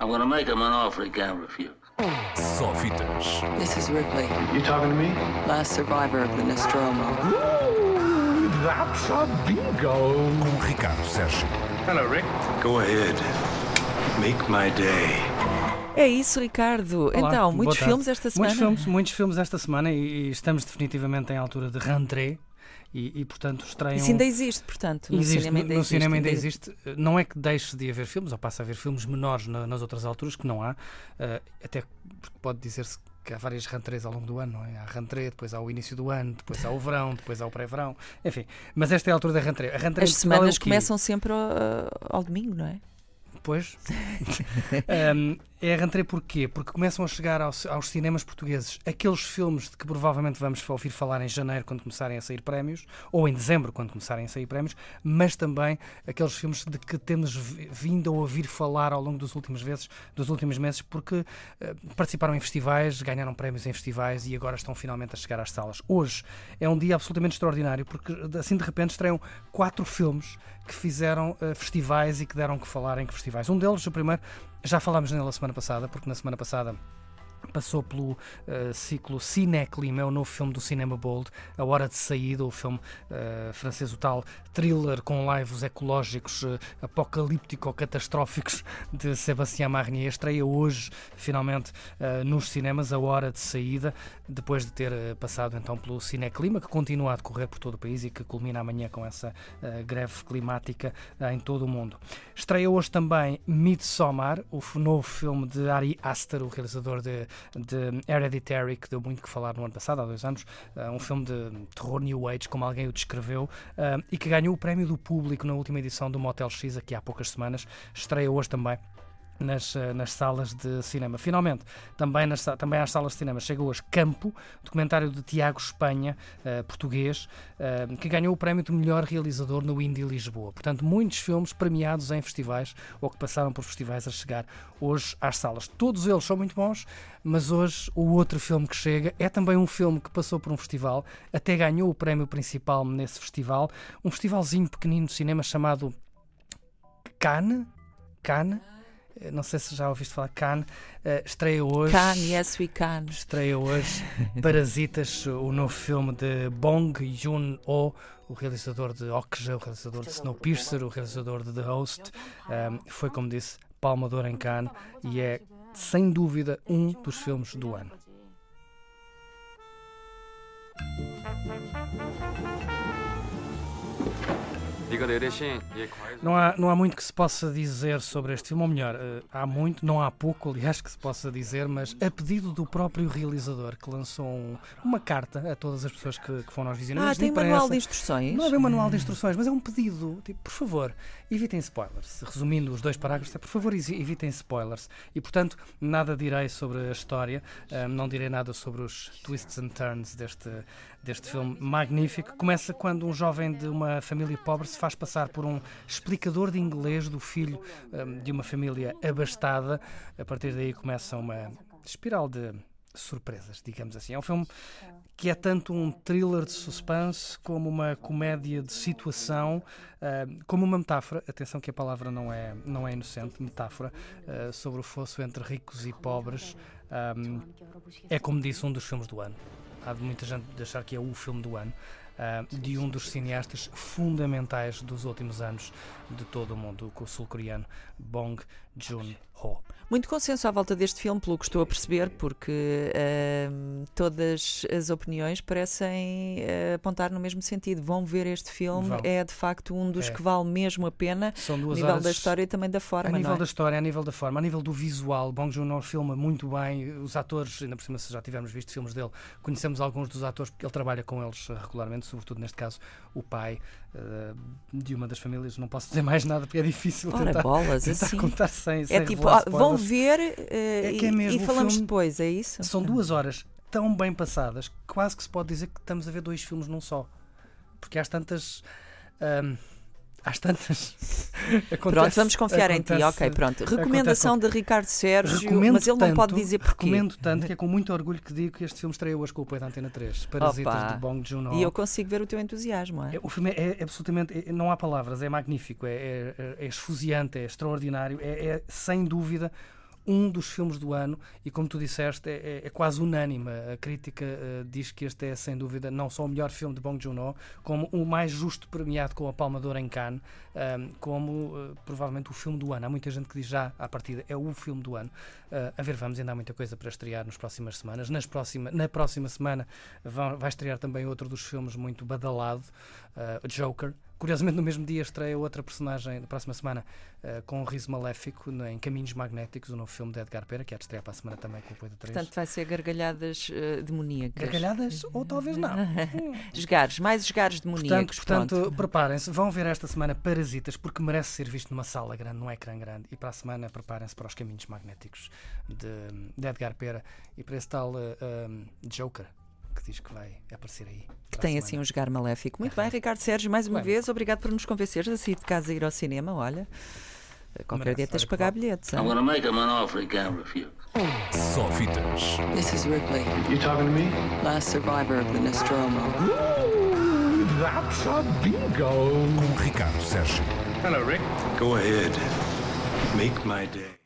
I'm gonna make him an offer he can't refuse. Só fitas. This is Ripley, You talking to me? last survivor of the Nostromo. Ooh, that's a bingo. Com Ricardo Sérgio. Hello, Rick. Go ahead. Make my day. É isso, Ricardo. Olá, então, muitos tarde. filmes esta semana. Muitos filmes, muitos filmes esta semana e, e estamos definitivamente em altura de rentrée e, e, portanto estreiam... Isso ainda existe, portanto, no Existe, cinema ainda no existe. cinema ainda existe. Não é que deixe de haver filmes, ou passa a haver filmes menores na- nas outras alturas, que não há, eh, até porque pode dizer-se que há várias rentrées ao longo do ano, não é? Há rentrée, depois há o início do ano, depois há o verão, depois há o pré-verão, enfim. Mas esta é a altura da rentrée. A rentrée As é semanas quê? começam sempre ao, ao domingo, não é? Pois. Um, é a rentrée porquê? Porque começam a chegar aos, aos cinemas portugueses aqueles filmes de que provavelmente vamos ouvir falar em janeiro quando começarem a sair prémios, ou em dezembro quando começarem a sair prémios, mas também aqueles filmes de que temos vi- vindo a ouvir falar ao longo dos últimos, vezes, dos últimos meses, porque eh, participaram em festivais, ganharam prémios em festivais e agora estão finalmente a chegar às salas. Hoje é um dia absolutamente extraordinário, porque assim de repente estreiam quatro filmes que fizeram eh, festivais e que deram que falar em que festivais. Um deles, o primeiro, já falámos nele a semana passada, porque na semana passada passou pelo eh, ciclo Cineclima, é o novo filme do Cinema Bold, A Hora de Saída, o filme eh, francês, o tal thriller com lives ecológicos eh, apocalíptico-catastróficos de Sébastien Marnier. Estreia hoje, finalmente, eh, nos cinemas, A Hora de Saída, depois de ter passado então pelo Cineclima, que continua a decorrer por todo o país e que culmina amanhã com essa greve climática em todo o mundo. Estreia hoje também Midsommar, o novo filme de Ari Aster, o realizador de, de Hereditary, que deu muito que falar no ano passado, há dois anos, eh, um filme de terror New Age, como alguém o descreveu, eh, e que ganhou o prémio do público na última edição do Motel X, aqui há poucas semanas. Estreia hoje também nas, eh, nas salas de cinema. Finalmente, também, nas, também às salas de cinema chega hoje Campo, documentário de Tiago Espanha, eh, português, eh, que ganhou o prémio de melhor realizador no Indie Lisboa. Portanto, muitos filmes premiados em festivais ou que passaram por festivais a chegar hoje às salas. Todos eles são muito bons, mas hoje o outro filme que chega é também um filme que passou por um festival, até ganhou o prémio principal nesse festival, um festivalzinho pequenino de cinema chamado Cannes. Cannes. Eh, Não sei se já ouviste falar Cannes. Eh, estreia hoje. Can, yes we can. Estreia hoje Parasitas, o novo filme de Bong Joon-ho, o realizador de Okja, o realizador de Snowpiercer, o realizador de The Host. Um, foi, como disse, Palma de Ouro em Cannes e é, sem dúvida, um dos filmes do ano. Não há, não há muito que se possa dizer sobre este filme, ou melhor, eh, há muito, não há pouco, aliás, que se possa dizer, mas a pedido do próprio realizador, que lançou um- uma carta a todas as pessoas que, que foram aos Ah, visionistas tem imprensa, manual de instruções? Não é bem um manual de instruções, mas é um pedido. Tipo, por favor, evitem spoilers. Resumindo os dois parágrafos, é, por favor, evitem spoilers. E, portanto, nada direi sobre a história, ahm, não direi nada sobre os twists and turns deste, deste filme magnífico. Começa quando um jovem de uma família pobre se faz passar por um explicador de inglês do filho ahm, de uma família abastada. A partir daí começa uma espiral de surpresas, digamos assim. É um filme que é tanto um thriller de suspense como uma comédia de situação, ah, como uma metáfora. Atenção que a palavra não é, não é inocente, metáfora, ah, sobre o fosso entre ricos e pobres. É, como disse, um dos filmes do ano. Há muita gente de achar que é o filme do ano. Ah, de um dos cineastas fundamentais dos últimos anos de todo o mundo, o sul-coreano Bong Joon-ho. Muito consenso à volta deste filme, pelo que estou a perceber, porque ahm, todas as opiniões parecem eh, apontar no mesmo sentido. Vão ver este filme, Vão. é de facto um dos É. que vale mesmo a pena, São a nível horas da história e também da A forma. nível é? da história, a nível da forma, a nível do visual, Bong Joon-ho filma muito bem. Os atores, ainda por cima, se já tivermos visto filmes dele, conhecemos alguns dos atores porque ele trabalha com eles eh, regularmente, sobretudo neste caso o pai eh, de uma das famílias. Não posso dizer mais nada porque é difícil Ora, tentar, bolas, tentar assim. contar sem, sem É tipo, vão ver eh, É que é e- mesmo e falamos filme- depois, é isso? São duas horas tão bem passadas que quase que se pode dizer que estamos a ver dois filmes num só. Porque às tantas. ahm, às tantas. Pronto, acontece- vamos confiar em ti. acontece- Ok, pronto. Recomendação de Ricardo Sérgio, mas ele não pode dizer porquê. Recomendo tanto que é com muito orgulho que digo que este filme estreia hoje com o apoio da Antena 3. Parasitas Opa. de Bong Joon-ho. E eu consigo ver o teu entusiasmo. É? É, O filme é, é absolutamente. é- não há palavras, é magnífico, é, é, é esfuziante, é extraordinário, é, é, sem dúvida um dos filmes do ano e, como tu disseste, é, é- é quase unânime. A crítica eh, diz que este é, sem dúvida, não só o melhor filme de Bong Joon-ho, como o mais justo premiado com a Palma de Ouro em Cannes, ahm, como eh, provavelmente o filme do ano. Há muita gente que diz já, à partida, é o filme do ano. Ah, a ver, vamos, ainda há muita coisa para estrear nas próximas semanas. Nas próxima, na próxima semana vão- vai estrear também outro dos filmes muito badalado, Joker. Curiosamente, no mesmo dia estreia outra personagem da próxima semana ah, com um riso maléfico no- em Caminhos Magnéticos, o novo filme de Edgar Pera, que há de estrear para a semana também com o apoio da 3. Portanto, vai ser gargalhadas eh, demoníacas. Gargalhadas ou talvez não. Esgares, mais esgares Portanto, demoníacos. portanto pronto. preparem-se, vão ver esta semana Parasitas, porque merece ser visto numa sala grande, num ecrã grande. E para a semana, preparem-se para os caminhos magnéticos de, de Edgar Pera e para esse tal eh, um, Joker que diz que vai aparecer aí. que tem assim um esgar maléfico. Muito bem, Ricardo Sérgio, mais uma Bem. vez, obrigado por nos convenceres a sair de casa e ir ao cinema. Olha, qualquer Merece, dia tens de pagar bilhetes. I'm gonna make him an offer he can't refuse. Só fitas. This is Ripley, You talking to me? last survivor of the Nostromo. Ooh, that's a bingo. Com Ricardo Sérgio. Hello, Rick. Go ahead. Make my day.